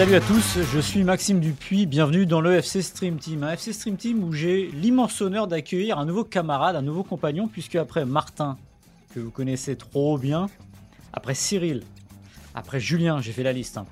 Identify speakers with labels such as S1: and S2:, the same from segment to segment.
S1: Salut à tous, je suis Maxime Dupuis, bienvenue dans le FC Stream Team. Un FC Stream Team où j'ai l'immense honneur d'accueillir un nouveau camarade, un nouveau compagnon, puisque après Martin, que vous connaissez trop bien, après Cyril, après Julien, j'ai fait la liste, hein.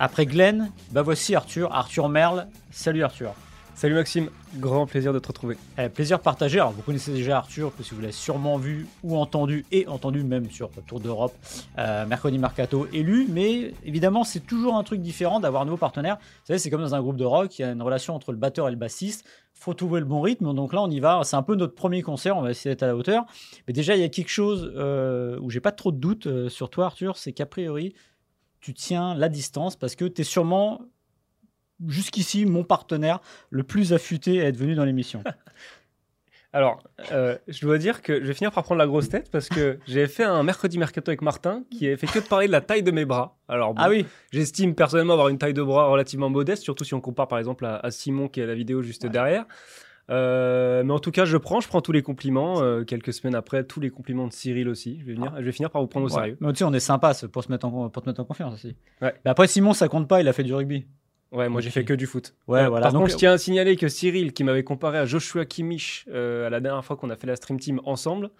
S1: après Glenn, bah voici Arthur, Arthur Merle. Salut Arthur.
S2: Salut Maxime, grand plaisir de te retrouver.
S1: Eh, plaisir partagé. Alors, vous connaissez déjà Arthur, parce que vous l'avez sûrement vu ou entendu, et entendu même sur Tour d'Europe, euh, mercredi Mercato élu. Mais évidemment, c'est toujours un truc différent d'avoir un nouveau partenaire. Vous savez, c'est comme dans un groupe de rock, il y a une relation entre le batteur et le bassiste. faut trouver le bon rythme. Donc là, on y va. C'est un peu notre premier concert. On va essayer d'être à la hauteur. Mais déjà, il y a quelque chose euh, où j'ai pas trop de doutes euh, sur toi, Arthur. C'est qu'a priori, tu tiens la distance parce que tu es sûrement jusqu'ici mon partenaire le plus affûté à être venu dans l'émission.
S2: Alors, euh, je dois dire que je vais finir par prendre la grosse tête parce que j'ai fait un mercredi mercato avec Martin qui avait fait que de parler de la taille de mes bras. Alors, bon,
S1: ah oui,
S2: j'estime personnellement avoir une taille de bras relativement modeste, surtout si on compare par exemple à, à Simon qui est à la vidéo juste derrière. Euh, mais en tout cas, je prends, je prends tous les compliments. euh, quelques semaines après, tous les compliments de Cyril aussi. Je vais, venir, je vais finir par vous prendre au
S1: Ouais.
S2: sérieux.
S1: Mais tu sais, on est sympa pour, se mettre en, pour te mettre en confiance aussi.
S2: Ouais.
S1: Mais après, Simon, ça compte pas, il a fait du rugby.
S2: Ouais, moi j'ai fait que du foot.
S1: Ouais,
S2: Euh,
S1: voilà.
S2: Par
S1: Donc,
S2: contre, je tiens à signaler que Cyril, qui m'avait comparé à Joshua Kimmich euh, à la dernière fois qu'on a fait la stream team ensemble,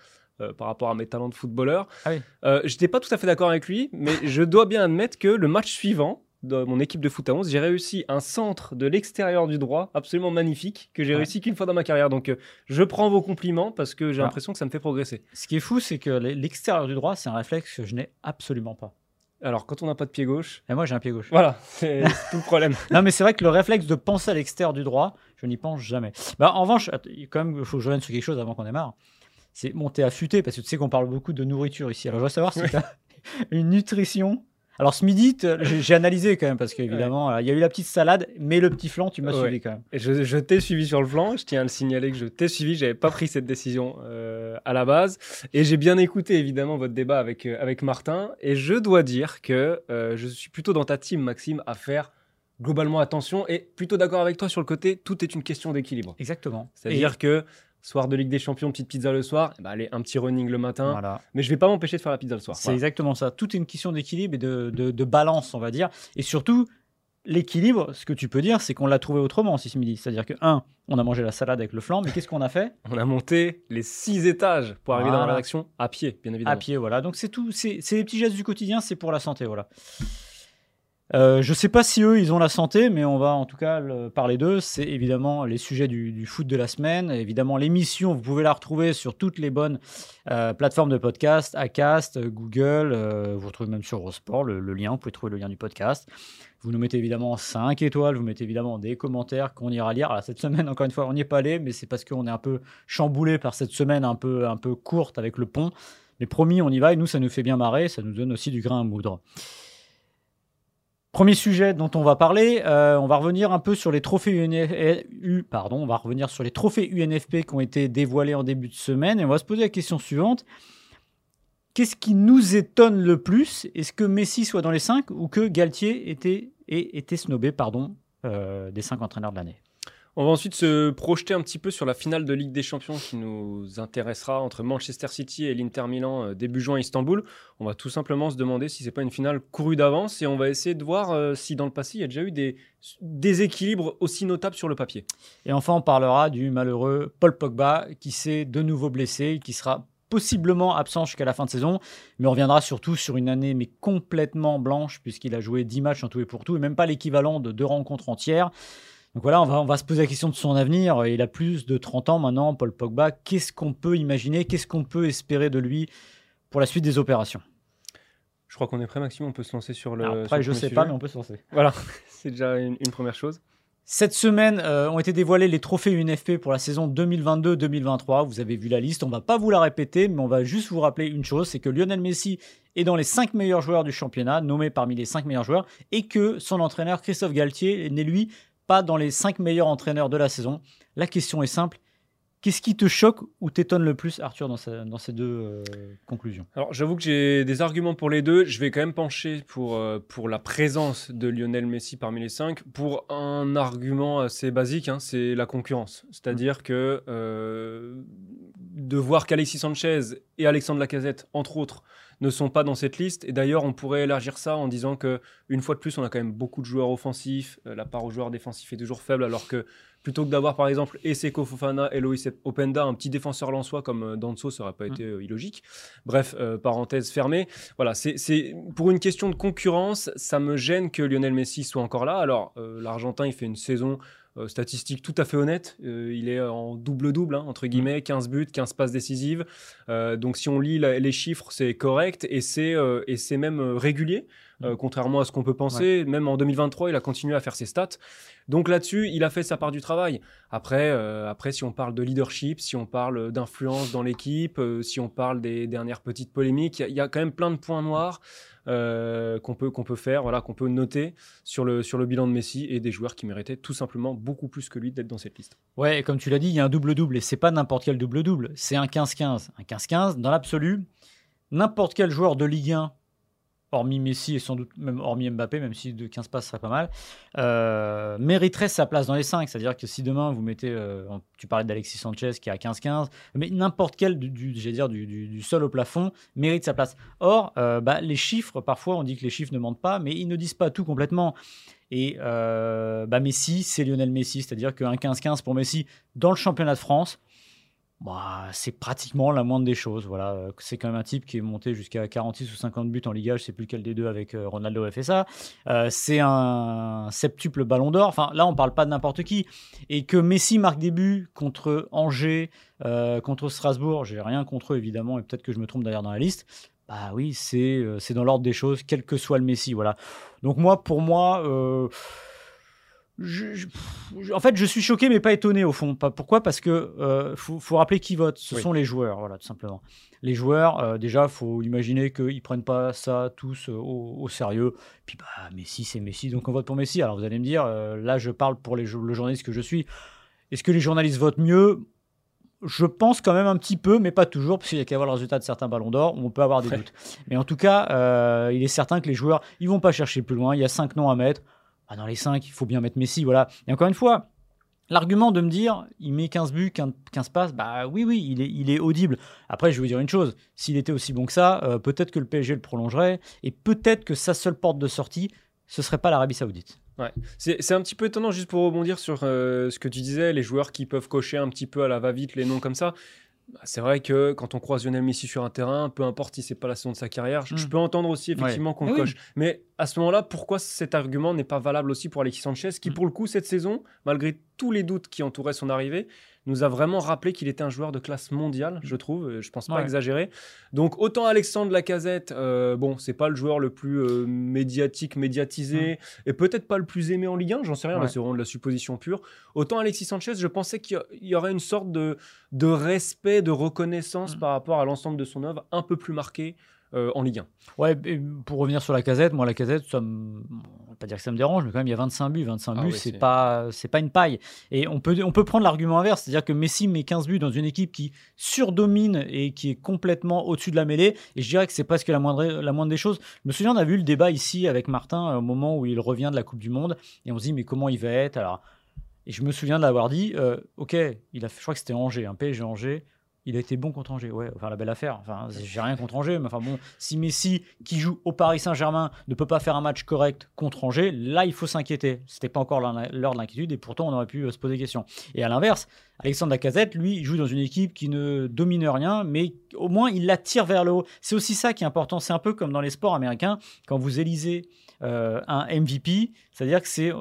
S2: euh, par rapport à mes talents de footballeur,
S1: Ah oui.
S2: euh, j'étais pas tout à fait d'accord avec lui, mais je dois bien admettre que le match suivant, dans mon équipe de foot à 11, j'ai réussi un centre de l'extérieur du droit absolument magnifique que j'ai
S1: Ouais.
S2: réussi qu'une fois dans ma carrière. Donc euh, je prends vos compliments parce que j'ai l'impression que ça me fait progresser.
S1: Ce qui est fou, c'est que l'extérieur du droit, c'est un réflexe que je n'ai absolument pas.
S2: Alors quand on n'a pas de pied gauche,
S1: Et moi, j'ai un pied gauche.
S2: voilà, c'est tout le problème.
S1: non, mais c'est vrai que le réflexe de penser à l'extérieur du droit, je n'y pense jamais. Bah, en revanche, quand même, il faut que je revienne sur quelque chose avant qu'on démarre. C'est monter affûté, parce que tu sais qu'on parle beaucoup de nourriture ici. Alors, je voudrais savoir si
S2: Oui.
S1: tu as une nutrition. Alors, ce midi, t- j'ai analysé quand même, parce qu'évidemment, euh, il y a eu la petite salade, mais le petit flan, tu m'as
S2: Ouais.
S1: suivi quand même.
S2: Je, je t'ai suivi sur le flanc, je tiens à le signaler que je t'ai suivi, j'avais pas pris cette décision euh, à la base. Et j'ai bien écouté évidemment votre débat avec, euh, avec Martin. Et je dois dire que euh, je suis plutôt dans ta team, Maxime, à faire globalement attention et plutôt d'accord avec toi sur le côté, tout est une question d'équilibre.
S1: Exactement.
S2: C'est-à-dire que soir de Ligue des Champions, petite pizza le soir, ben, allez, un petit running le matin.
S1: Voilà.
S2: Mais je vais pas m'empêcher de faire la pizza le soir.
S1: C'est
S2: Voilà.
S1: exactement ça. Tout est une question d'équilibre et de, de- de balance, on va dire. Et surtout, l'équilibre, ce que tu peux dire, c'est qu'on l'a trouvé autrement aussi ce midi. C'est-à-dire que, un, on a mangé la salade avec le flan, mais qu'est-ce qu'on a fait?
S2: On a monté les six étages pour arriver dans la rédaction à pied, bien évidemment.
S1: À pied, voilà. Donc c'est tout. C'est les petits gestes du quotidien, c'est pour la santé, voilà. Euh, je sais pas si eux, ils ont la santé, mais on va en tout cas le- parler d'eux. C'est évidemment les sujets du, foot de la semaine. Évidemment, l'émission, vous pouvez la retrouver sur toutes les bonnes euh, plateformes de podcast, Acast, Google. euh, vous retrouvez même sur Eurosport le, le lien. Vous pouvez trouver le lien du podcast. Vous nous mettez évidemment 5 étoiles, vous mettez évidemment des commentaires qu'on ira lire. Alors, cette semaine, encore une fois, on n'y est pas allé, mais c'est parce qu'on est un peu chamboulé par cette semaine un peu, un peu courte avec le pont. Mais promis, on y va et nous, ça nous fait bien marrer, ça nous donne aussi du grain à moudre. Premier sujet dont on va parler, euh, on va revenir un peu sur les trophées UNF pardon, on va revenir sur les trophées UNFP qui ont été dévoilés en début de semaine et on va se poser la question suivante. Qu'est-ce qui nous étonne le plus? Est-ce que Messi soit dans les 5 ou que Galtier était, ait été snobé pardon, euh, des 5 entraîneurs de l'année?
S2: On va ensuite se projeter un petit peu sur la finale de Ligue des Champions qui nous intéressera entre Manchester City et l'Inter Milan euh, début juin à Istanbul. On va tout simplement se demander si c'est pas une finale courue d'avance et on va essayer de voir euh, si dans le passé il y a déjà eu des déséquilibres aussi notables sur le papier.
S1: Et enfin, on parlera du malheureux Paul Pogba qui s'est de nouveau blessé, qui sera possiblement absent jusqu'à la fin de saison, mais on reviendra surtout sur une année mais complètement blanche puisqu'il a joué 10 matchs en tout et pour tout et même pas l'équivalent de deux rencontres entières. Donc voilà, on va, on va se poser la question de son avenir. Il a plus de 30 ans maintenant, Paul Pogba. Qu'est-ce qu'on peut imaginer? Qu'est-ce qu'on peut espérer de lui pour la suite des opérations?
S2: Je crois qu'on est prêt, Maxime. On peut se lancer sur le.
S1: Alors
S2: sur
S1: Après,
S2: le
S1: je
S2: premier
S1: sais pas, mais on peut se lancer.
S2: Voilà, c'est déjà une, une première chose.
S1: Cette semaine euh, ont été dévoilés les trophées UNFP pour la saison 2022-2023. Vous avez vu la liste, on va pas vous la répéter, mais on va juste vous rappeler une chose, c'est que Lionel Messi est dans les 5 meilleurs joueurs du championnat, nommé parmi les 5 meilleurs joueurs, et que son entraîneur Christophe Galtier n'est lui pas dans les 5 meilleurs entraîneurs de la saison. La question est simple, Qu'est-ce qui te choque ou t'étonne le plus, Arthur, dans, ces deux euh, conclusions?
S2: Alors, j'avoue que j'ai des arguments pour les deux. Je vais quand même pencher pour, euh, pour la présence de Lionel Messi parmi les cinq. Pour un argument assez basique, hein, c'est la concurrence. C'est-à-dire que euh, de voir qu'Alexis Sanchez et Alexandre Lacazette, entre autres, ne sont pas dans cette liste. Et d'ailleurs, on pourrait élargir ça en disant que une fois de plus, on a quand même beaucoup de joueurs offensifs. la part aux joueurs défensifs est toujours faible, alors que plutôt que d'avoir par exemple Eseko Fofana et Loïs Openda, un petit défenseur lensois comme euh, Danso, ça n'aurait pas mm. été euh, illogique. Bref, euh, parenthèse fermée. Voilà, c'est pour une question de concurrence, ça me gêne que Lionel Messi soit encore là. Alors, l'Argentin, il fait une saison statistique tout à fait honnête. il est en double-double, hein, entre guillemets, 15 mm. buts, 15 passes décisives. donc si on lit les chiffres, c'est correct et c'est même régulier. Mm. contrairement à ce qu'on peut penser. Même en 2023, il a continué à faire ses stats. Donc là-dessus, il a fait sa part du travail. Après, euh, après si on parle de leadership, si on parle d'influence dans l'équipe, euh, si on parle des dernières petites polémiques, il y, a quand même plein de points noirs euh, qu'on peut, qu'on peut faire, voilà, qu'on peut noter sur le, sur le bilan de Messi et des joueurs qui méritaient tout simplement beaucoup plus que lui d'être dans cette liste.
S1: Ouais, comme tu l'as dit, il y a un double-double et c'est pas n'importe quel double-double, c'est un 15-15. Un 15-15, dans l'absolu, n'importe quel joueur de Ligue 1 hormis Messi et sans doute même hormis Mbappé, même si de 15 passes serait pas mal, euh, mériterait sa place dans les 5. C'est-à-dire que si demain vous mettez, euh, tu parlais d'Alexis Sanchez qui a 15-15, mais n'importe quel du, dire du, sol au plafond mérite sa place. Or, euh, bah, les chiffres, parfois on dit que les chiffres ne mentent pas, mais ils ne disent pas tout complètement. Et bah, Messi, c'est Lionel Messi, c'est-à-dire qu'un 15-15 pour Messi dans le championnat de France, bah, c'est pratiquement la moindre des choses. Voilà, euh, c'est quand même un type qui est monté jusqu'à 46 ou 50 buts en Liga, je sais plus lequel des deux avec euh, Ronaldo a fait ça. Euh, c'est un septuple Ballon d'Or. Enfin, là, on parle pas de n'importe qui. Et que Messi marque des buts contre Angers, contre Strasbourg, j'ai rien contre eux évidemment, et peut-être que je me trompe d'ailleurs dans la liste. Bah oui, c'est c'est dans l'ordre des choses, quel que soit le Messi. Voilà. Donc moi, pour moi en fait, je suis choqué, mais pas étonné au fond. pourquoi? Parce que euh, faut, rappeler qui vote. Ce sont les joueurs, voilà, tout simplement. Les joueurs, euh, déjà, faut imaginer qu'ils prennent pas ça tous euh, au, sérieux. Puis, bah, Messi, c'est Messi, donc on vote pour Messi. Alors, vous allez me dire, euh, là, je parle pour les, le journaliste que je suis. Est-ce que les journalistes votent mieux? Je pense quand même un petit peu, mais pas toujours, parce qu'il y a qu'à voir le résultat de certains ballons d'or, on peut avoir des doutes. Mais en tout cas, il est certain que les joueurs, ils vont pas chercher plus loin. Il y a cinq noms à mettre. Ah, dans les 5, il faut bien mettre Messi. Voilà. Et encore une fois, L'argument de me dire, il met 15 buts, 15 passes, bah oui, oui, il est, il est audible. Après, je vais vous dire une chose, s'il était aussi bon que ça, euh, peut-être que le PSG le prolongerait, et peut-être que sa seule porte de sortie, ce serait pas l'Arabie Saoudite.
S2: Ouais. C'est un petit peu étonnant, juste pour rebondir sur euh, ce que tu disais, les joueurs qui peuvent cocher un petit peu à la va-vite les noms comme ça. C'est vrai que quand on croise Lionel Messi sur un terrain, peu importe si c'est pas la saison de sa carrière, je, mm. peux entendre aussi effectivement qu'on le coche. Mais à ce moment-là, pourquoi cet argument n'est pas valable aussi pour Alexis Sanchez, qui mm. pour le coup cette saison, malgré tous les doutes qui entouraient son arrivée, nous a vraiment rappelé qu'il était un joueur de classe mondiale, je trouve. Je pense pas exagérer. Donc autant Alexandre Lacazette, euh, bon, c'est pas le joueur le plus euh, médiatique, médiatisé, et peut-être pas le plus aimé en Ligue 1, j'en sais rien, c'est vraiment de la supposition pure. Autant Alexis Sanchez, je pensais qu'il y aurait une sorte de, de respect, de reconnaissance mm. par rapport à l'ensemble de son œuvre, un peu plus marqué euh, en Ligue 1.
S1: Ouais, pour revenir sur la casette, moi la casette, ça me... va pas dire que ça me dérange, mais quand même il y a 25 buts, 25 ah buts, c'est pas c'est pas une paille. Et on peut on peut prendre l'argument inverse, c'est-à-dire que Messi met 15 buts dans une équipe qui surdomine et qui est complètement au-dessus de la mêlée. Et je dirais que c'est presque la moindre la moindre des choses. Je me souviens, on a vu le débat ici avec Martin euh, au moment où il revient de la Coupe du Monde et on se dit mais comment il va être? Alors. Et je me souviens de l'avoir dit, euh, ok, il a fait, je crois que c'était Angers, un PSG Angers il a été bon contre Angers. Ouais, enfin la belle affaire. Enfin, j'ai rien contre Angers, mais enfin bon, si Messi qui joue au Paris Saint-Germain ne peut pas faire un match correct contre Angers, là il faut s'inquiéter. C'était pas encore l'heure de l'inquiétude et pourtant on aurait pu euh, se poser des questions. Et à l'inverse, Alexandre Lacazette, lui, joue dans une équipe qui ne domine rien, mais au moins il la tire vers le haut. C'est aussi ça qui est important. C'est un peu comme dans les sports américains quand vous élisez euh, un MVP, c'est-à-dire que c'est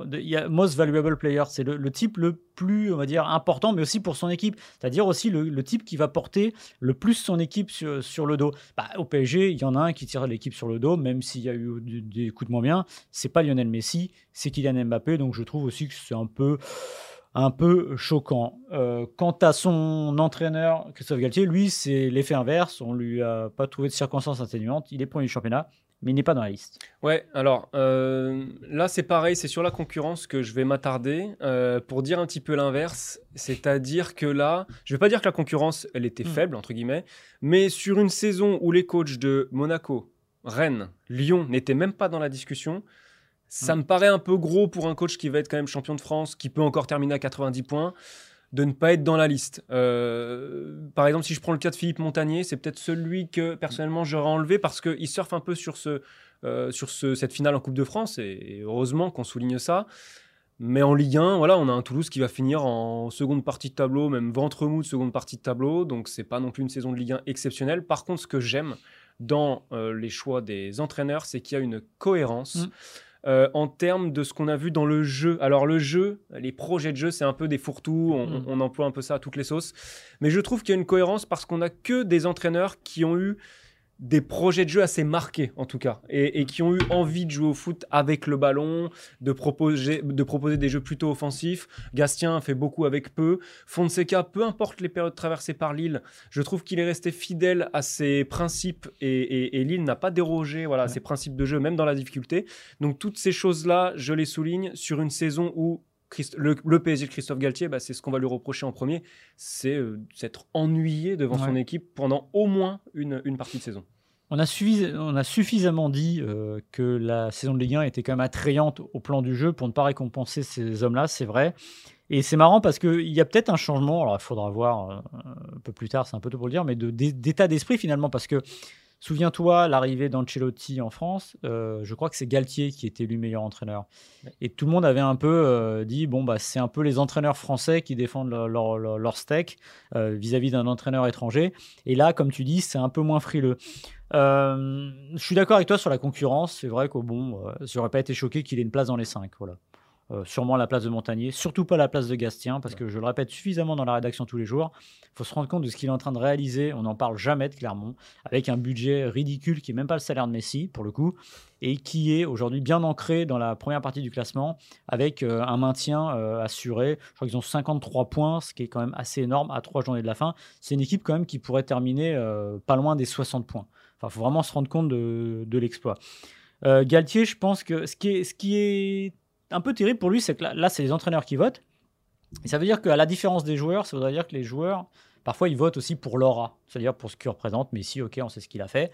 S1: most valuable player, c'est le, type le plus, on va dire, important, mais aussi pour son équipe. C'est-à-dire aussi le, type qui va porter le plus son équipe sur, le dos. Bah, au PSG, il y en a un qui tire l'équipe sur le dos, même s'il y a eu des coups de moins bien. C'est pas Lionel Messi, c'est Kylian Mbappé. Donc je trouve aussi que c'est un peu un peu choquant. Euh, quant à son entraîneur, Christophe Galtier, lui, c'est l'effet inverse. On lui a pas trouvé de circonstances atténuantes. Il est premier du championnat mais il n'est pas dans la liste.
S2: Ouais, alors euh, là c'est pareil, c'est sur la concurrence que je vais m'attarder euh, pour dire un petit peu l'inverse, c'est-à-dire que là, je vais pas dire que la concurrence elle était hmm. faible entre guillemets, mais sur une saison où les coachs de Monaco, Rennes, Lyon n'étaient même pas dans la discussion, ça hmm. me paraît un peu gros pour un coach qui va être quand même champion de France, qui peut encore terminer à 90 points de ne pas être dans la liste. Euh, par exemple, si je prends le cas de Philippe Montagnier, c'est peut-être celui que personnellement j'aurais enlevé parce qu'il surfe un peu sur, ce, euh, sur ce, cette finale en Coupe de France et, heureusement qu'on souligne ça. Mais en Ligue 1, voilà, on a un Toulouse qui va finir en seconde partie de tableau, même ventre mou de seconde partie de tableau. Donc c'est pas non plus une saison de Ligue 1 exceptionnelle. Par contre, ce que j'aime dans euh, les choix des entraîneurs, c'est qu'il y a une cohérence. Mmh. Euh, en termes de ce qu'on a vu dans le jeu. Alors le jeu, les projets de jeu, c'est un peu des fourre-tout, on, mm. on, emploie un peu ça à toutes les sauces. Mais je trouve qu'il y a une cohérence parce qu'on n'a que des entraîneurs qui ont eu des projets de jeu assez marqués en tout cas et, qui ont eu envie de jouer au foot avec le ballon, de proposer, de proposer des jeux plutôt offensifs. Gastien fait beaucoup avec peu. Fonseca, peu importe les périodes traversées par Lille, je trouve qu'il est resté fidèle à ses principes et, Lille n'a pas dérogé voilà, à ses principes de jeu même dans la difficulté. Donc toutes ces choses-là, je les souligne sur une saison où le, PSG de Christophe Galtier, bah, c'est ce qu'on va lui reprocher en premier, c'est euh, s'être ennuyé devant son équipe pendant au moins une, partie de saison.
S1: On a, on a suffisamment dit euh, que la saison de Ligue 1 était quand même attrayante au plan du jeu pour ne pas récompenser ces hommes-là, c'est vrai. Et c'est marrant parce qu'il y a peut-être un changement, alors il faudra voir euh, un peu plus tard, c'est un peu tôt pour le dire, mais d'état d'esprit finalement, parce que Souviens-toi, l'arrivée d'Ancelotti en France, euh, je crois que c'est Galtier qui était élu meilleur entraîneur. Et tout le monde avait un peu euh, dit bon, bah, c'est un peu les entraîneurs français qui défendent leur, leur, steak euh, vis-à-vis d'un entraîneur étranger. Et là, comme tu dis, c'est un peu moins frileux. je suis d'accord avec toi sur la concurrence. C'est vrai qu'au bon, j'aurais pas été choqué qu'il ait une place dans les cinq. Voilà. Euh, sûrement la place de Montagnier, surtout pas la place de Gastien, parce que je le répète suffisamment dans la rédaction tous les jours. Il faut se rendre compte de ce qu'il est en train de réaliser. On n'en parle jamais de Clermont, avec un budget ridicule qui n'est même pas le salaire de Messi, pour le coup, et qui est aujourd'hui bien ancré dans la première partie du classement, avec euh, un maintien euh, assuré. Je crois qu'ils ont 53 points, ce qui est quand même assez énorme à trois journées de la fin. C'est une équipe quand même qui pourrait terminer pas loin des 60 points. Enfin, il faut vraiment se rendre compte de, de l'exploit. Galtier, je pense que ce qui est, ce qui est un peu terrible pour lui, c'est que là, c'est les entraîneurs qui votent. Et ça veut dire qu'à la différence des joueurs, ça voudrait dire que les joueurs, parfois, ils votent aussi pour l'aura, c'est-à-dire pour ce qu'il représente. Mais si, ok, on sait ce qu'il a fait.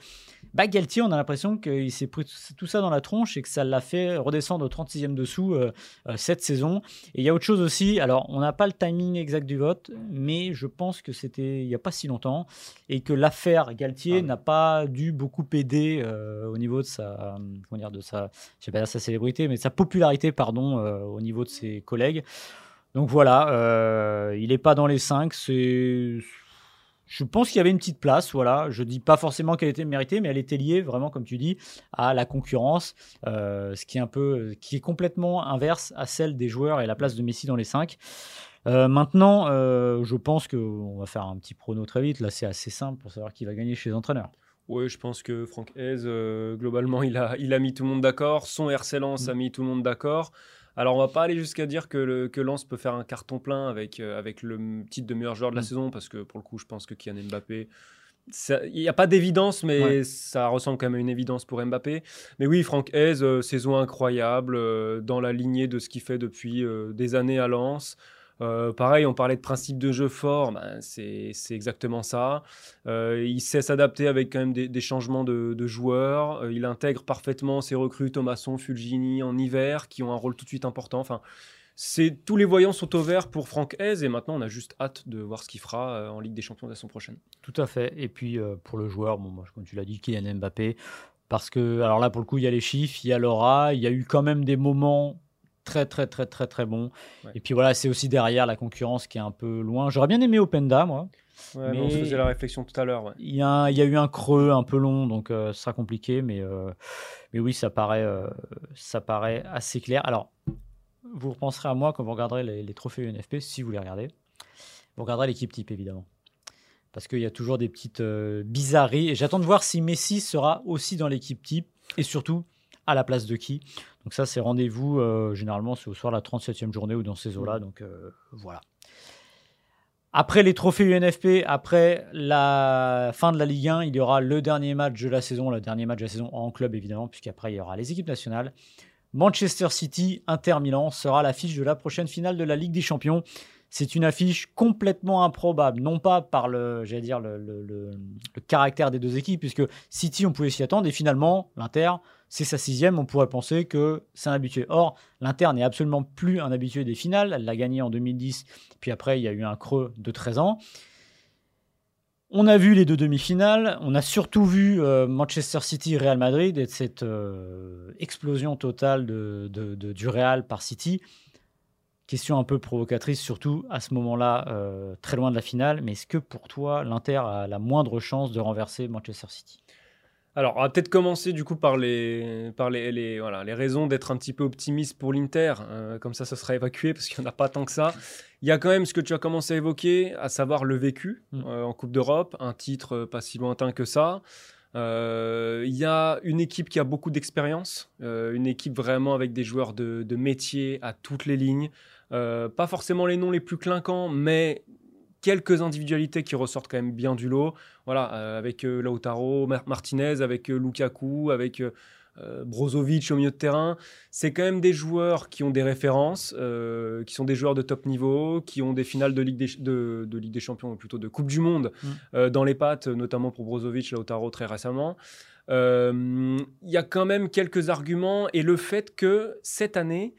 S1: Bah, Galtier, on a l'impression qu'il s'est pris tout ça dans la tronche et que ça l'a fait redescendre au 36e dessous euh, euh, cette saison. Et il y a autre chose aussi. Alors, on n'a pas le timing exact du vote, mais je pense que c'était il n'y a pas si longtemps et que l'affaire Galtier ah n'a pas dû beaucoup aider euh, au niveau de sa, comment dire, de sa, je sais pas sa célébrité, mais de sa popularité, pardon, au niveau de ses collègues. Donc voilà, il n'est pas dans les 5, c'est je pense qu'il y avait une petite place, voilà. Je dis pas forcément qu'elle était méritée, mais elle était liée vraiment, comme tu dis, à la concurrence, euh, ce qui est un peu, qui est complètement inverse à celle des joueurs et la place de Messi dans les 5. Euh, maintenant, euh, je pense qu'on va faire un petit prono très vite. Là, c'est assez simple pour savoir qui va gagner chez les entraîneurs.
S2: Oui, je pense que Franck Hez, globalement, il a, il a mis tout le monde d'accord. Son Lens mm. a mis tout le monde d'accord. Alors, on va pas aller jusqu'à dire que, le, que Lens peut faire un carton plein avec, euh, avec le titre de meilleur joueur de la mm. saison, parce que pour le coup, je pense que Kylian Mbappé. Il n'y a pas d'évidence, mais ça ressemble quand même à une évidence pour Mbappé. Mais oui, Franck Hez, euh, saison incroyable, euh, dans la lignée de ce qu'il fait depuis des années à Lens. Euh, pareil, on parlait de principe de jeu fort, ben, c'est exactement ça. Euh, il sait s'adapter avec quand même des, changements de, joueurs. Euh, il intègre parfaitement ses recrues, Thomasson, Fulgini en hiver, qui ont un rôle tout de suite important. Enfin, tous les voyants sont au vert pour Franck Hez et maintenant on a juste hâte de voir ce qu'il fera en Ligue des Champions la saison prochaine.
S1: Tout à fait. Et puis pour le joueur, bon, comme tu l'as dit, Kylian Mbappé. Parce que, alors là, pour le coup, il y a les chiffres, il y a l'aura, il y a eu quand même des moments très très très très très bon. Et puis voilà, c'est aussi derrière la concurrence qui est un peu loin. J'aurais bien aimé Openda, moi.
S2: mais on se faisait la réflexion tout à l'heure.
S1: Il y, a, y a eu un creux un peu long, donc euh, ça sera compliqué, mais, euh, mais oui, ça paraît, euh, ça paraît assez clair. Alors, vous repenserez à moi quand vous regarderez les, trophées UNFP, si vous les regardez. Vous regarderez l'équipe type, évidemment. Parce qu'il y a toujours des petites euh, bizarreries. Et j'attends de voir si Messi sera aussi dans l'équipe type. Et surtout, à la place de qui. Donc ça, c'est rendez-vous, euh, généralement, c'est au soir la 37e journée ou dans ces eaux-là. Donc euh, voilà. Après les trophées UNFP, après la fin de la Ligue 1, il y aura le dernier match de la saison, le dernier match de la saison en club évidemment, puisqu'après il y aura les équipes nationales. Manchester City, Inter Milan sera l'affiche de la prochaine finale de la Ligue des Champions. C'est une affiche complètement improbable, non pas par le, dire, le, caractère des deux équipes, puisque City, on pouvait s'y attendre, et finalement, l'Inter, c'est sa sixième, on pourrait penser que c'est un habitué. Or, l'Inter n'est absolument plus un habitué des finales, elle l'a gagné en 2010, puis après, il y a eu un creux de 13 ans. On a vu les deux demi-finales, on a surtout vu euh, Manchester City-Real Madrid et cette euh, explosion totale du Real par City. Question un peu provocatrice, surtout à ce moment-là, euh, très loin de la finale. Mais est-ce que pour toi, l'Inter a la moindre chance de renverser Manchester City?
S2: Alors, on va peut-être commencer du coup par les, par les, voilà, les raisons d'être un petit peu optimiste pour l'Inter. Euh, comme ça, ça sera évacué parce qu'il n'y en a pas tant que ça. Il y a quand même ce que tu as commencé à évoquer, à savoir le vécu mm. euh, en Coupe d'Europe, un titre pas si lointain que ça. Il y a une équipe qui a beaucoup d'expérience, une équipe vraiment avec des joueurs de, de métier à toutes les lignes. Euh, pas forcément les noms les plus clinquants, mais quelques individualités qui ressortent quand même bien du lot. Voilà, euh, avec euh, Lautaro, Martinez, avec Lukaku, avec Brozovic au milieu de terrain. C'est quand même des joueurs qui ont des références, qui sont des joueurs de top niveau, qui ont des finales de Ligue des, de, Ligue des Champions, plutôt de Coupe du Monde mm. dans les pattes, notamment pour Brozovic, Lautaro très récemment. Il y a quand même quelques arguments et le fait que cette année,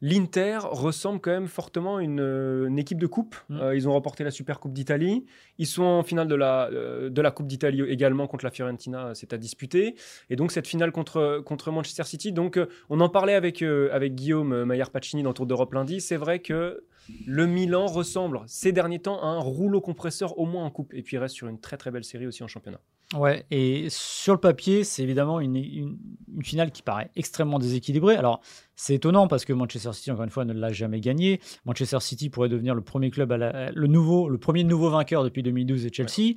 S2: L'Inter ressemble quand même fortement à une, euh, équipe de coupe. Mm. Euh, ils ont remporté la Super Coupe d'Italie. Ils sont en finale de la, euh, de la Coupe d'Italie également contre la Fiorentina, c'est à disputer. Et donc cette finale contre, contre Manchester City. Donc on en parlait avec, avec Guillaume Maillard-Pacini dans Tour d'Europe lundi. C'est vrai que le Milan ressemble ces derniers temps à un rouleau compresseur au moins en coupe. Et puis il reste sur une très très belle série aussi en championnat.
S1: Ouais, et sur le papier, c'est évidemment une, finale qui paraît extrêmement déséquilibrée. Alors, c'est étonnant parce que Manchester City, encore une fois, ne l'a jamais gagné. Manchester City pourrait devenir le premier club, le, nouveau, le premier nouveau vainqueur depuis 2012 et Chelsea.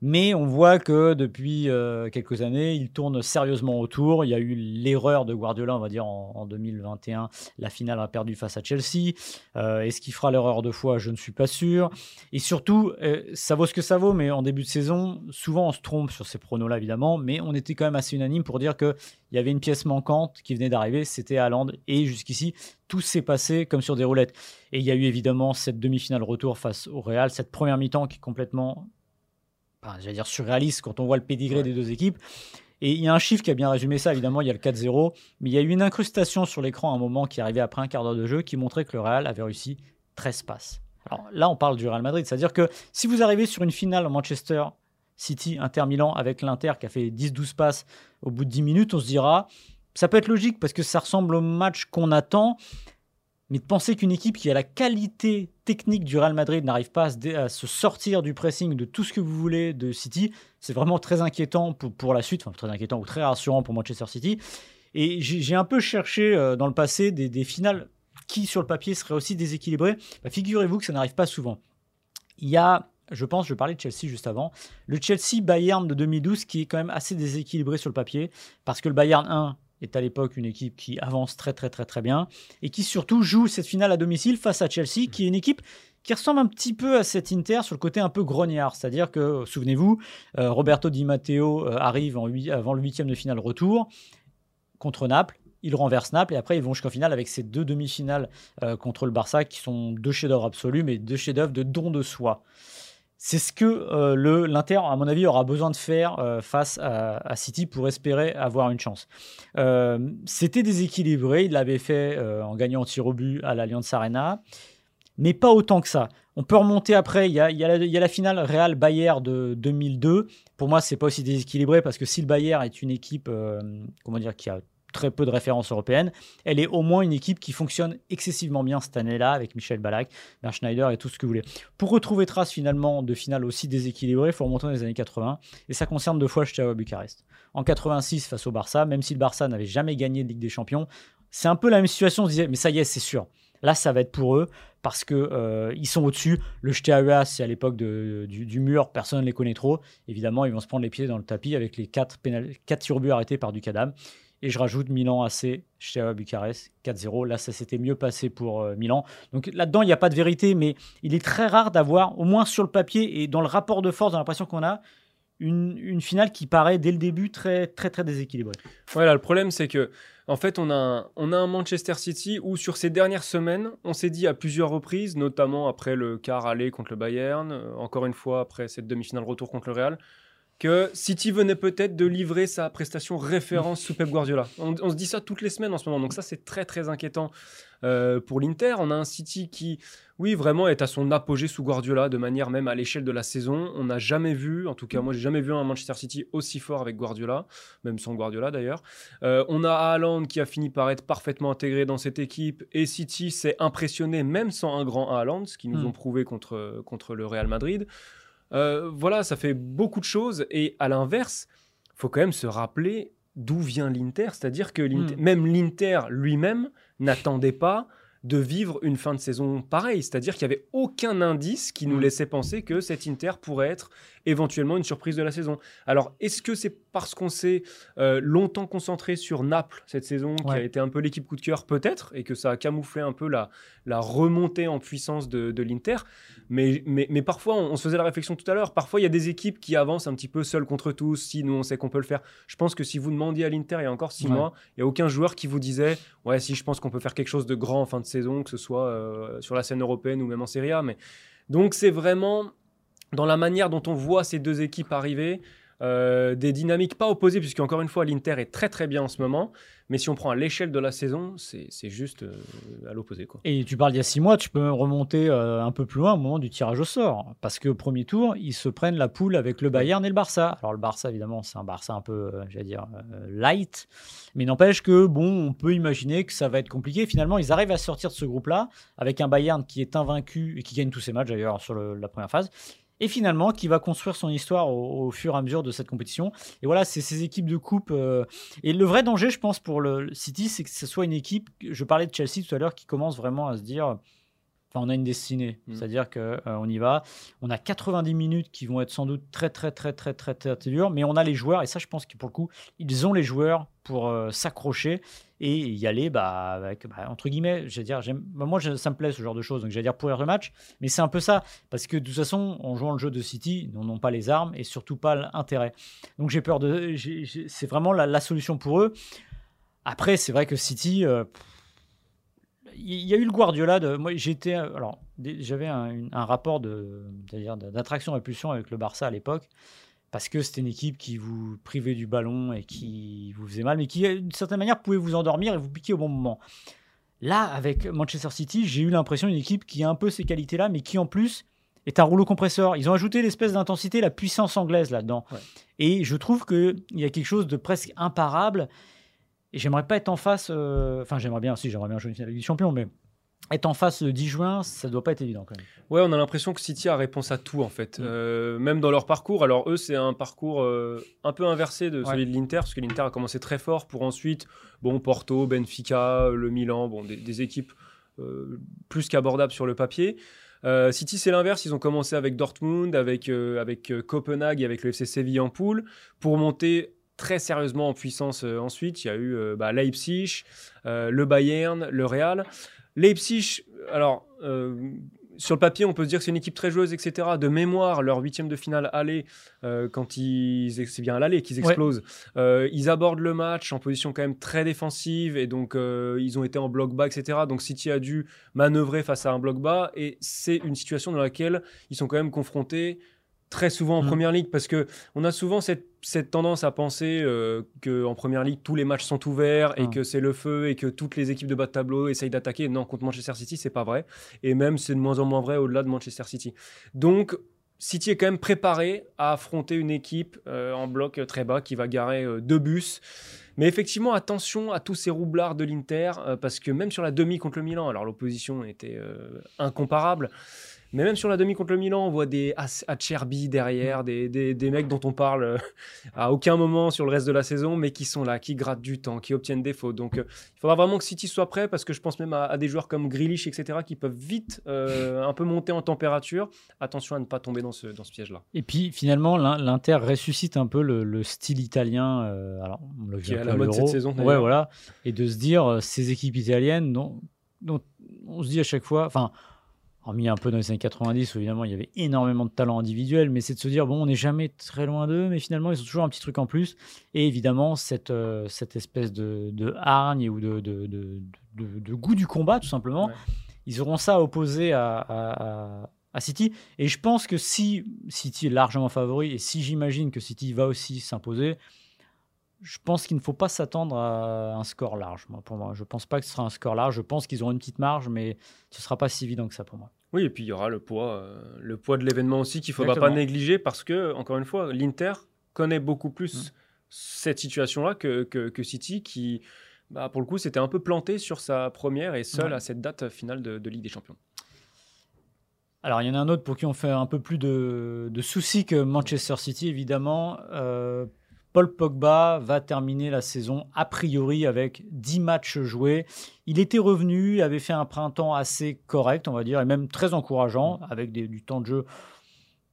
S1: Mais on voit que depuis euh, quelques années, il tourne sérieusement autour. Il y a eu l'erreur de Guardiola, on va dire, en, 2021. La finale a perdu face à Chelsea. Euh, est-ce qu'il fera l'erreur de fois? Je ne suis pas sûr. Et surtout, euh, ça vaut ce que ça vaut, mais en début de saison, souvent on se trompe sur ces pronos-là, évidemment. Mais on était quand même assez unanime pour dire qu'il y avait une pièce manquante qui venait d'arriver, c'était Haaland. Et jusqu'ici, tout s'est passé comme sur des roulettes. Et il y a eu évidemment cette demi-finale retour face au Real, cette première mi-temps qui est complètement j'allais dire surréaliste quand on voit le pédigré des deux équipes. Et il y a un chiffre qui a bien résumé ça, évidemment, il y a le 4-0, mais il y a eu une incrustation sur l'écran à un moment qui arrivait après un quart d'heure de jeu qui montrait que le Real avait réussi 13 passes. Alors là, on parle du Real Madrid, c'est-à-dire que si vous arrivez sur une finale en Manchester City, Inter Milan, avec l'Inter qui a fait 10-12 passes au bout de 10 minutes, on se dira, ça peut être logique parce que ça ressemble au match qu'on attend, mais de penser qu'une équipe qui a la qualité technique du Real Madrid n'arrive pas à se, sortir du pressing, de tout ce que vous voulez de City, c'est vraiment très inquiétant pour, la suite, enfin très inquiétant ou très rassurant pour Manchester City. Et j'ai un peu cherché euh, dans le passé des, finales qui, sur le papier, seraient aussi déséquilibrées. Bah, figurez-vous que ça n'arrive pas souvent. Il y a je pense, je parlais de Chelsea juste avant, le Chelsea-Bayern de 2012 qui est quand même assez déséquilibré sur le papier, parce que le Bayern 1 est à l'époque une équipe qui avance très très très très bien et qui surtout joue cette finale à domicile face à Chelsea, qui est une équipe qui ressemble un petit peu à cette Inter sur le côté un peu grognard. C'est-à-dire que, souvenez-vous, euh, Roberto Di Matteo euh, arrive avant le huitième de finale retour contre Naples. Il renverse Naples et après ils vont jusqu'en finale avec ces deux demi-finales euh, contre le Barça qui sont deux chefs-d'œuvre absolus, mais deux chefs-d'œuvre de don de soi. C'est ce que euh, le l'Inter, à mon avis, aura besoin de faire euh, face à, City pour espérer avoir une chance. Euh, c'était déséquilibré, il l'avait fait en gagnant au tir au but à l'Alliance Arena, mais pas autant que ça. On peut remonter après, il y a, il y a, la, finale Real Bayer de 2002. Pour moi, c'est pas aussi déséquilibré parce que si le Bayer est une équipe, comment dire, qui a très peu de références européennes. Elle est au moins une équipe qui fonctionne excessivement bien cette année-là avec Michel Balak, Bert Schneider et tout ce que vous voulez. Pour retrouver trace finalement de finale aussi déséquilibrée, il faut remonter dans les années 80 et ça concerne deux fois Steaua Bucarest. En 86 face au Barça, même si le Barça n'avait jamais gagné de Ligue des Champions, c'est un peu la même situation. On se disait, mais ça y est, c'est sûr. Là, ça va être pour eux parce que euh, ils sont au-dessus. Le Steaua, c'est à l'époque du, mur, personne ne les connaît trop. Évidemment, ils vont se prendre les pieds dans le tapis avec les 4 quatre, tirs buts arrêtés par Ducadam. Et je rajoute Milan AC, Steaua Bucarest 4-0. Là, ça s'était mieux passé pour euh, Milan. Donc là-dedans, il n'y a pas de vérité, mais il est très rare d'avoir, au moins sur le papier et dans le rapport de force, dans l'impression qu'on a, une, finale qui paraît dès le début très très très déséquilibrée.
S2: Voilà, le problème c'est que en fait on a, on a un Manchester City où sur ces dernières semaines, on s'est dit à plusieurs reprises, notamment après le quart aller contre le Bayern, euh, encore une fois après cette demi-finale retour contre le Real, que City venait peut-être de livrer sa prestation référence sous Pep Guardiola. On, se dit ça toutes les semaines en ce moment, donc ça c'est très très inquiétant euh, pour l'Inter. On a un City qui, oui, vraiment est à son apogée sous Guardiola, de manière même à l'échelle de la saison. On n'a jamais vu, en tout cas moi j'ai jamais vu un Manchester City aussi fort avec Guardiola, même sans Guardiola d'ailleurs. Euh, on a Haaland qui a fini par être parfaitement intégré dans cette équipe, et City s'est impressionné même sans un grand Haaland, ce qu'ils nous hmm. ont prouvé contre, contre le Real Madrid. Euh, voilà, ça fait beaucoup de choses. Et à l'inverse, faut quand même se rappeler d'où vient l'Inter. C'est-à-dire que hmm. même l'Inter lui-même n'attendait pas de vivre une fin de saison pareille. C'est-à-dire qu'il n'y avait aucun indice qui nous hmm. laissait penser que cet Inter pourrait être éventuellement une surprise de la saison. Alors, est-ce que c'est parce qu'on s'est euh, longtemps concentré sur Naples cette saison, qui a été un peu l'équipe coup de cœur peut-être, et que ça a camouflé un peu la, la remontée en puissance de, de l'Inter? Mais, mais, mais, parfois, on, se faisait la réflexion tout à l'heure, parfois il y a des équipes qui avancent un petit peu seules contre tous, si nous on sait qu'on peut le faire. Je pense que si vous demandiez à l'Inter il y a encore six mois, il n'y a aucun joueur qui vous disait, ouais, si je pense qu'on peut faire quelque chose de grand en fin de saison, que ce soit euh, sur la scène européenne ou même en Serie A. Mais... Donc c'est vraiment dans la manière dont on voit ces deux équipes arriver, euh, des dynamiques pas opposées, puisque encore une fois, l'Inter est très très bien en ce moment. Mais si on prend à l'échelle de la saison, c'est juste euh, à l'opposé.
S1: Et tu parles d'il y a six mois, tu peux remonter euh, un peu plus loin au moment du tirage au sort. Parce que premier tour, ils se prennent la poule avec le Bayern et le Barça. Alors le Barça, évidemment, c'est un Barça un peu, j'allais dire, light. Mais n'empêche que, bon, on peut imaginer que ça va être compliqué. Finalement, ils arrivent à sortir de ce groupe-là avec un Bayern qui est invaincu et qui gagne tous ses matchs d'ailleurs sur la première phase et finalement qui va construire son histoire au, fur et à mesure de cette compétition. Et voilà, c'est ces équipes de coupe. Euh, et le vrai danger, je pense, pour le City, c'est que ce soit une équipe, je parlais de Chelsea tout à l'heure, qui commence vraiment à se dire, enfin, on a une destinée, mm. c'est-à-dire qu'on euh, on y va. On a 90 minutes qui vont être sans doute très, très, très, très, très, très, très dures, mais on a les joueurs, et ça, je pense que pour le coup, ils ont les joueurs pour euh, s'accrocher et y aller bah, bah, entre guillemets, je dire, bah, moi ça me plaît ce genre de choses, donc j'allais dire pourrir le match, mais c'est un peu ça, parce que de toute façon, en jouant le jeu de City, on n'a pas les armes et surtout pas l'intérêt. Donc j'ai peur de, c'est vraiment la, solution pour eux. Après, c'est vrai que City, euh, il y a eu le Guardiola. Moi, j'étais, alors j'avais un, un, rapport de, d'attraction répulsion avec le Barça à l'époque parce que c'était une équipe qui vous privait du ballon et qui vous faisait mal, mais qui, d'une certaine manière, pouvait vous endormir et vous piquer au bon moment. Là, avec Manchester City, j'ai eu l'impression d'une équipe qui a un peu ces qualités-là, mais qui en plus est un rouleau compresseur. Ils ont ajouté l'espèce d'intensité, la puissance anglaise là-dedans. Et je trouve qu'il y a quelque chose de presque imparable. Et j'aimerais pas être en face. Euh, enfin, j'aimerais bien aussi, j'aimerais bien jouer une finale des Champions, mais être en face le 10 juin, ça doit pas être évident quand même.
S2: Ouais, on a l'impression que City a réponse à tout en fait, mm. euh, même dans leur parcours. Alors eux, c'est un parcours euh, un peu inversé de celui de l'Inter, parce que l'Inter a commencé très fort pour ensuite, bon, Porto, Benfica, le Milan, bon, des, équipes euh, plus qu'abordables sur le papier. City, c'est l'inverse. Ils ont commencé avec Dortmund, avec, avec Copenhague et avec le FC Séville en poule pour monter très sérieusement en puissance ensuite. Il y a eu bah, Leipzig, le Bayern, le Real. Leipzig, alors, euh, sur le papier, on peut se dire que c'est une équipe très joueuse, etc. De mémoire, leur huitième de finale aller, euh, quand ils, c'est bien à l'aller qu'ils explosent, euh, ils abordent le match en position quand même très défensive et donc ils ont été en bloc bas, etc. Donc City a dû manœuvrer face à un bloc bas et c'est une situation dans laquelle ils sont quand même confrontés très souvent en mm. première ligue parce que on a souvent cette, cette tendance à penser euh, que en première ligue tous les matchs sont ouverts et mm. que c'est le feu et que toutes les équipes de bas de tableau essayent d'attaquer. Non, contre Manchester City, c'est pas vrai. Et même c'est de moins en moins vrai au-delà de Manchester City. Donc City est quand même préparé à affronter une équipe euh, en bloc très bas qui va garer euh, deux bus. Mais effectivement, attention à tous ces roublards de l'Inter, parce que même sur la demi contre le Milan, alors l'opposition était incomparable, Mais même sur la demi contre le Milan, on voit des Acerbi derrière, des, des, des, mecs dont on parle euh, à aucun moment sur le reste de la saison, mais qui sont là, qui grattent du temps, qui obtiennent des fautes. Donc, euh, il faudra vraiment que City soit prêt parce que je pense même à, des joueurs comme Grealish, etc., qui peuvent vite euh, un peu monter en température. Attention à ne pas tomber dans ce, dans ce piège-là.
S1: Et puis, finalement, l'Inter ressuscite un peu le, style italien. alors,
S2: on le à la mode cette saison.
S1: Ouais, voilà. Et de se dire, ces équipes italiennes, dont, dont on se dit à chaque fois, enfin, mis un peu dans les années 90 où évidemment il y avait énormément de talents individuels, mais c'est de se dire bon, on n'est jamais très loin d'eux, mais finalement ils ont toujours un petit truc en plus. Et évidemment, cette, euh, cette espèce de, de, hargne ou de, de, de, goût du combat, tout simplement, ils auront ça opposé à, à, à, City. Et je pense que si City est largement favori, et si j'imagine que City va aussi s'imposer, je pense qu'il ne faut pas s'attendre à un score large. Moi, pour moi, je pense pas que ce sera un score large. Je pense qu'ils auront une petite marge, mais ce sera pas si évident que ça pour moi.
S2: Oui, et puis il y aura le poids, euh, le poids de l'événement aussi qu'il ne faudra pas négliger parce que, encore une fois, l'Inter connaît beaucoup plus mm. cette situation-là que, que, City qui, bah, pour le coup, s'était un peu planté sur sa première et seule à cette date finale de, Ligue des Champions.
S1: Alors, il y en a un autre pour qui on fait un peu plus de, de soucis que Manchester City, évidemment. Euh, Paul Pogba va terminer la saison a priori avec 10 matchs joués. Il était revenu, avait fait un printemps assez correct, on va dire, et même très encourageant, avec du temps de jeu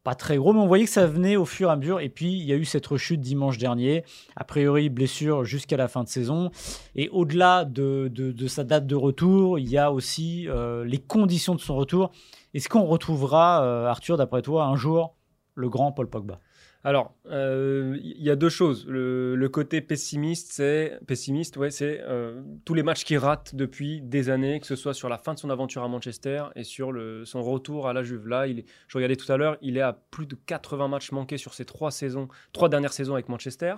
S1: pas très gros, mais on voyait que ça venait au fur et à mesure. Et puis, il y a eu cette rechute dimanche dernier. A priori, blessure jusqu'à la fin de saison. Et au-delà de, sa date de retour, il y a aussi euh, les conditions de son retour. Est-ce qu'on retrouvera, euh, Arthur, d'après toi, un jour, le grand Paul Pogba?
S2: Alors, il euh, y a deux choses. Le, côté pessimiste, c'est pessimiste, ouais, c'est euh, tous les matchs qu'il rate depuis des années, que ce soit sur la fin de son aventure à Manchester et sur le, son retour à la Juve. Là, il je regardais tout à l'heure, il est à plus de 80 matchs manqués sur ses trois saisons, trois dernières saisons avec Manchester.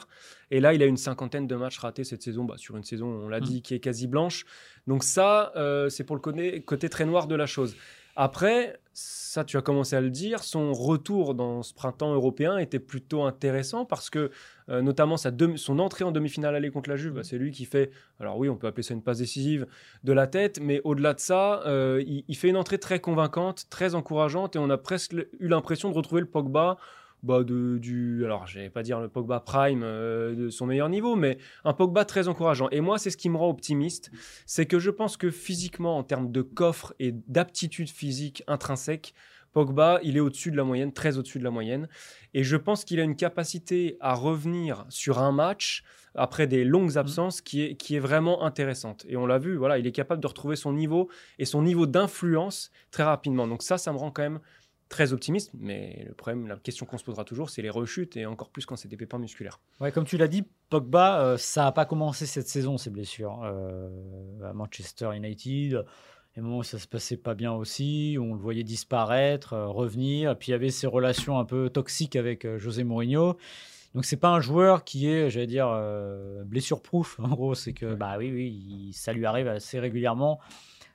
S2: Et là, il a une cinquantaine de matchs ratés cette saison, bah, sur une saison, on l'a mmh. dit, qui est quasi blanche. Donc ça, euh, c'est pour le côté, côté très noir de la chose. Après, ça tu as commencé à le dire, son retour dans ce printemps européen était plutôt intéressant parce que euh, notamment sa son entrée en demi-finale aller contre la Juve, bah, c'est lui qui fait, alors oui on peut appeler ça une passe décisive de la tête, mais au-delà de ça, euh, il, fait une entrée très convaincante, très encourageante et on a presque eu l'impression de retrouver le Pogba bah, de, du, alors je vais pas dire le Pogba prime euh, de son meilleur niveau, mais un Pogba très encourageant. Et moi, c'est ce qui me rend optimiste, c'est que je pense que physiquement, en termes de coffre et d'aptitude physique intrinsèque, Pogba, il est au-dessus de la moyenne, très au-dessus de la moyenne. Et je pense qu'il a une capacité à revenir sur un match après des longues mmh. absences qui est, qui est vraiment intéressante. Et on l'a vu, voilà, il est capable de retrouver son niveau et son niveau d'influence très rapidement. Donc ça, ça me rend quand même très optimiste, mais le problème, la question qu'on se posera toujours, c'est les rechutes et encore plus quand c'est des pépins musculaires.
S1: Ouais, comme tu l'as dit, Pogba, euh, ça n'a pas commencé cette saison, ces blessures. Euh, à Manchester United, et moment où ça se passait pas bien aussi, on le voyait disparaître, euh, revenir, puis il y avait ces relations un peu toxiques avec José Mourinho. Donc c'est pas un joueur qui est, j'allais dire, blessure proof. En gros, c'est que bah oui, oui, ça lui arrive assez régulièrement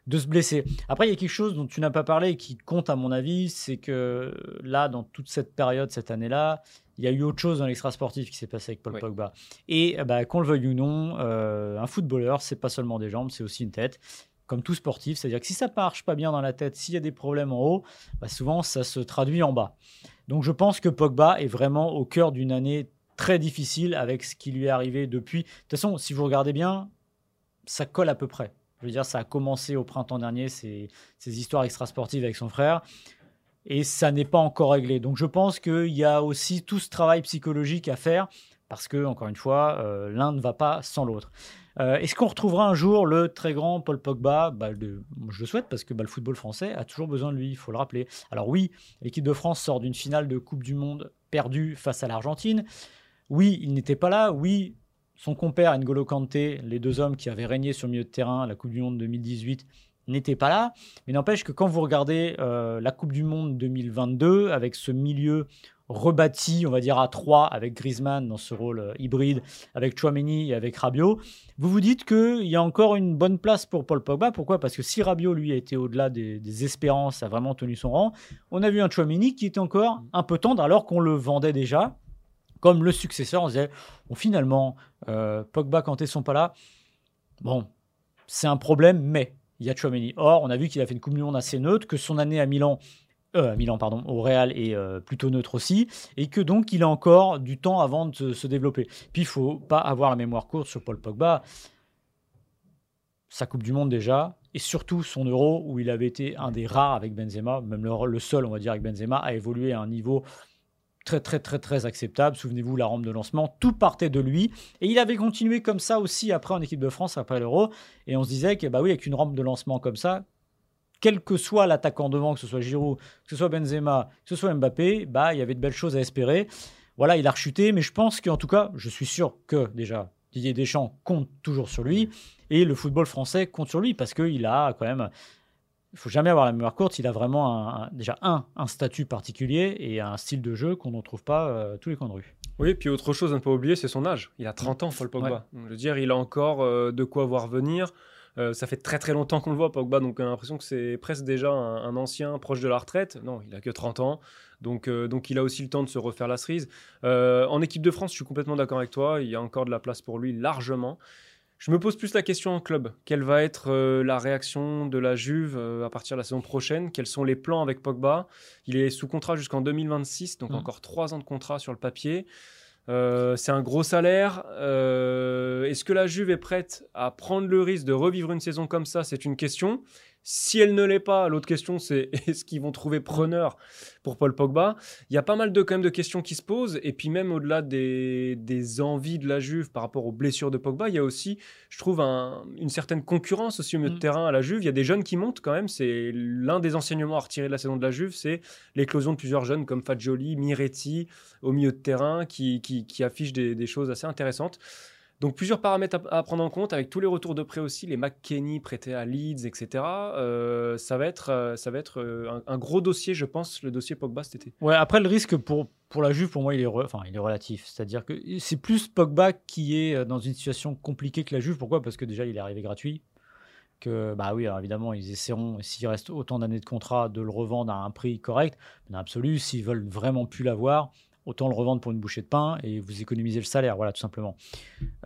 S1: de se blesser. Après, il y a quelque chose dont tu n'as pas parlé et qui compte à mon avis, c'est que là, dans toute cette période, cette année-là, il y a eu autre chose dans l'extra sportif qui s'est passé avec Paul Pogba. Et bah, qu'on le veuille ou non, euh, un footballeur, c'est pas seulement des jambes, c'est aussi une tête. Comme tout sportif, c'est-à-dire que si ça marche pas bien dans la tête, s'il y a des problèmes en haut, bah, souvent ça se traduit en bas. Donc je pense que Pogba est vraiment au cœur d'une année très difficile avec ce qui lui est arrivé depuis. De toute façon, si vous regardez bien, ça colle à peu près. Je veux dire, ça a commencé au printemps dernier, ces, ces histoires extrasportives avec son frère. Et ça n'est pas encore réglé. Donc je pense qu'il y a aussi tout ce travail psychologique à faire, parce que, encore une fois, euh, l'un ne va pas sans l'autre. Euh, est-ce qu'on retrouvera un jour le très grand Paul Pogba? Bah, Je le souhaite parce que bah, le football français a toujours besoin de lui, il faut le rappeler. Alors oui, l'équipe de France sort d'une finale de Coupe du Monde perdue face à l'Argentine. Oui, il n'était pas là. Oui, son compère N'Golo Kanté, les deux hommes qui avaient régné sur le milieu de terrain à la Coupe du Monde 2018, n'étaient pas là. Mais n'empêche que quand vous regardez euh, la Coupe du Monde 2022, avec ce milieu rebâti, on va dire à trois, avec Griezmann dans ce rôle euh, hybride, avec Chouameni et avec Rabiot, vous vous dites qu'il y a encore une bonne place pour Paul Pogba. Pourquoi? Parce que si Rabiot, lui, a été au-delà des, des, espérances, a vraiment tenu son rang, on a vu un Chouameni qui était encore un peu tendre alors qu'on le vendait déjà comme le successeur. On se disait, finalement, euh, Pogba, Kanté sont pas là. Bon, c'est un problème, mais il y a Chouameni. Or, on a vu qu'il a fait une Coupe du Monde assez neutre, que son année à Milan euh, Milan, pardon, au Real est euh, plutôt neutre aussi, et que donc il a encore du temps avant de se, développer. Puis il faut pas avoir la mémoire courte sur Paul Pogba. Sa Coupe du Monde déjà, et surtout son Euro, où il avait été un des rares avec Benzema, même le, le seul, on va dire, avec Benzema, à évoluer à un niveau très très très très acceptable. Souvenez-vous la rampe de lancement, tout partait de lui et il avait continué comme ça aussi après en équipe de France après l'Euro et on se disait que bah oui avec une rampe de lancement comme ça, quel que soit l'attaquant devant, que ce soit Giroud, que ce soit Benzema, que ce soit Mbappé, bah, il y avait de belles choses à espérer. Voilà, il a rechuté, mais je pense qu'en tout cas, je suis sûr que déjà Didier Deschamps compte toujours sur lui et le football français compte sur lui parce qu'il a quand même. Il faut jamais avoir la mémoire courte. Il a vraiment déjà un, un statut particulier et un style de jeu qu'on ne trouve pas euh, tous les coins de rue.
S2: Oui, puis autre chose à ne pas oublier, c'est son âge. Il a 30 ans, Paul Pogba. Je veux dire, il a encore euh, de quoi voir venir. Euh, ça fait très très longtemps qu'on le voit, Pogba, donc on a l'impression que c'est presque déjà un, ancien proche de la retraite. Non, il a que 30 ans, donc, euh, donc il a aussi le temps de se refaire la cerise. Euh, en équipe de France, je suis complètement d'accord avec toi, il y a encore de la place pour lui largement. Je me pose plus la question en club. Quelle va être la réaction de la Juve à partir de la saison prochaine? Quels sont les plans avec Pogba? Il est sous contrat jusqu'en 2026, donc mmh. encore trois ans de contrat sur le papier. Euh, c'est un gros salaire. Euh, est-ce que la Juve est prête à prendre le risque de revivre une saison comme ça? C'est une question. Si elle ne l'est pas, l'autre question c'est est-ce qu'ils vont trouver preneur pour Paul Pogba? Il y a pas mal de, quand même de questions qui se posent. Et puis même au-delà des, envies de la Juve par rapport aux blessures de Pogba, il y a aussi, je trouve, une certaine concurrence aussi au milieu de mm. terrain à la Juve. Il y a des jeunes qui montent quand même. C'est l'un des enseignements à retirer de la saison de la Juve, c'est l'éclosion de plusieurs jeunes comme Fagioli, Miretti au milieu de terrain qui, qui, affichent des, des choses assez intéressantes. Donc plusieurs paramètres à, prendre en compte avec tous les retours de prêt aussi, les McKenny prêtés à Leeds, etc. Euh, ça va être, euh, ça va être euh, un, gros dossier, je pense, le dossier Pogba cet été.
S1: Ouais, après le risque pour, pour la Juve, pour moi, il est, enfin, il est relatif. C'est-à-dire que c'est plus Pogba qui est dans une situation compliquée que la Juve. Pourquoi? Parce que déjà, il est arrivé gratuit. Que, bah oui, alors évidemment, ils essaieront, s'il reste autant d'années de contrat, de le revendre à un prix correct. Mais en absolu, s'ils veulent vraiment plus l'avoir, autant le revendre pour une bouchée de pain et vous économisez le salaire, voilà, tout simplement.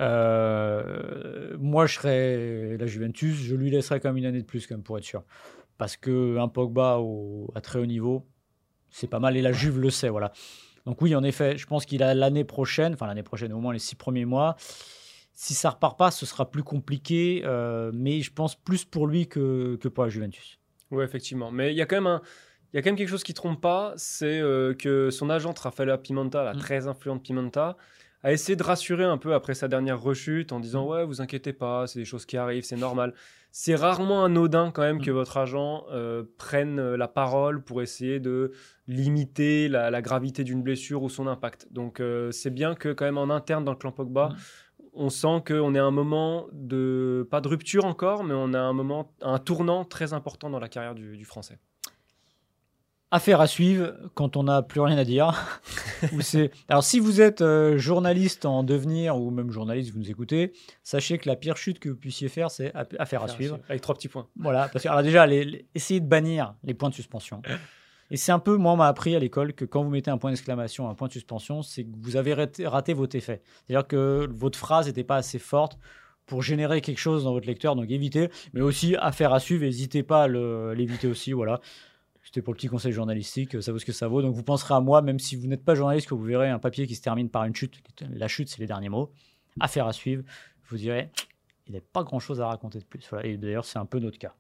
S1: Euh, moi, je serais la Juventus, je lui laisserais quand même une année de plus, quand même, pour être sûr. Parce qu'un Pogba au, à très haut niveau, c'est pas mal et la Juve le sait, voilà. Donc, oui, en effet, je pense qu'il a l'année prochaine, enfin l'année prochaine, au moins les six premiers mois. Si ça repart pas, ce sera plus compliqué, euh, mais je pense plus pour lui que, que pour la Juventus.
S2: Oui, effectivement. Mais il y a quand même un il y a quand même quelque chose qui ne trompe pas, c'est euh, que son agente Rafaela Pimenta, la mm. très influente Pimenta, a essayé de rassurer un peu après sa dernière rechute en disant mm. ouais vous inquiétez pas c'est des choses qui arrivent c'est normal c'est rarement anodin quand même que mm. votre agent euh, prenne euh, la parole pour essayer de limiter la, gravité d'une blessure ou son impact donc c'est bien que quand même en interne dans le clan Pogba on sent qu'on est à un moment de pas de rupture encore mais on a un moment un tournant très important dans la carrière du français
S1: Affaire à suivre quand on n'a plus rien à dire. Alors, si vous êtes euh, journaliste en devenir ou même journaliste, vous nous écoutez, sachez que la pire chute que vous puissiez faire, c'est affaire à suivre.
S2: Avec trois petits points.
S1: Voilà, parce que alors déjà, essayez de bannir les points de suspension. Et c'est un peu, moi, on m'a appris à l'école que quand vous mettez un point d'exclamation, un point de suspension, c'est que vous avez raté, votre effet. C'est-à-dire que votre phrase n'était pas assez forte pour générer quelque chose dans votre lecteur, donc évitez. Mais aussi, affaire à suivre, n'hésitez pas à l'éviter aussi, voilà. C'était pour le petit conseil journalistique, ça vaut ce que ça vaut. Donc vous penserez à moi, même si vous n'êtes pas journaliste, que vous verrez un papier qui se termine par une chute. La chute, c'est les derniers mots. Affaire à suivre. Vous direz, il n'y a pas grand-chose à raconter de plus. Et d'ailleurs, c'est un peu notre cas.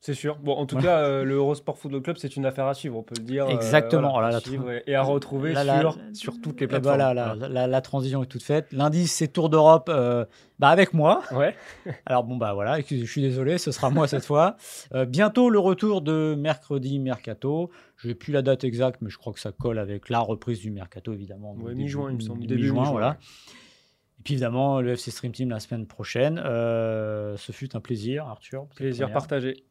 S2: C'est sûr. Bon, en tout cas, euh, le Eurosport Football Club, c'est une affaire à suivre, on peut le dire.
S1: Euh, Exactement.
S2: et, à retrouver sur, sur, toutes les
S1: plateformes. Voilà, la, transition est toute faite. Lundi, c'est Tour d'Europe euh, bah avec moi.
S2: Ouais.
S1: Alors, bon, bah voilà, je suis désolé, ce sera moi cette fois. bientôt, le retour de mercredi Mercato. Je n'ai plus la date exacte, mais je crois que ça colle avec la reprise du Mercato, évidemment.
S2: Oui, mi-juin, il me semble.
S1: Début mi-juin, voilà. Et puis évidemment, le FC Stream Team la semaine prochaine. ce fut un plaisir, Arthur.
S2: Plaisir partagé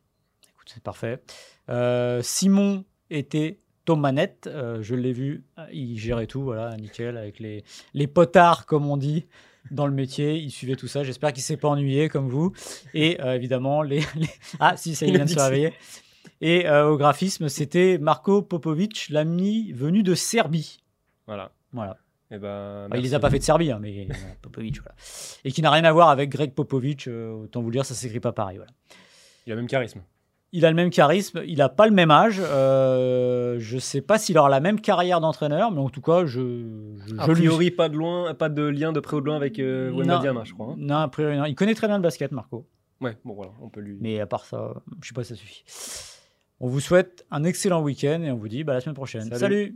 S1: c'est parfait. Euh, Simon était Tomanette, euh, je l'ai vu, il gérait tout, voilà, nickel, avec les, les potards, comme on dit dans le métier, il suivait tout ça. J'espère qu'il s'est pas ennuyé comme vous. Et euh, évidemment, les, ah si, ça y vient de se réveiller. Et au graphisme, c'était Marco Popovic, l'ami venu de Serbie.
S2: Voilà.
S1: Voilà.
S2: Et eh ben,
S1: il les a pas fait de Serbie, hein, mais Popovic, voilà. Et qui n'a rien à voir avec Greg Popovic. autant vous le dire, ça s'écrit pas pareil. Voilà.
S2: Il a le même charisme.
S1: Il a le même charisme, il n'a pas le même âge. Euh, je ne sais pas s'il aura la même carrière d'entraîneur, mais en tout cas, je. je
S2: a priori, pas de loin, pas de lien de près ou de loin avec euh, je crois. Hein.
S1: Non, a priori, non. Il connaît très bien le basket, Marco.
S2: Ouais, bon voilà, on peut lui.
S1: Mais à part ça, je sais pas si ça suffit. On vous souhaite un excellent week-end et on vous dit bah, à la semaine prochaine. Salut.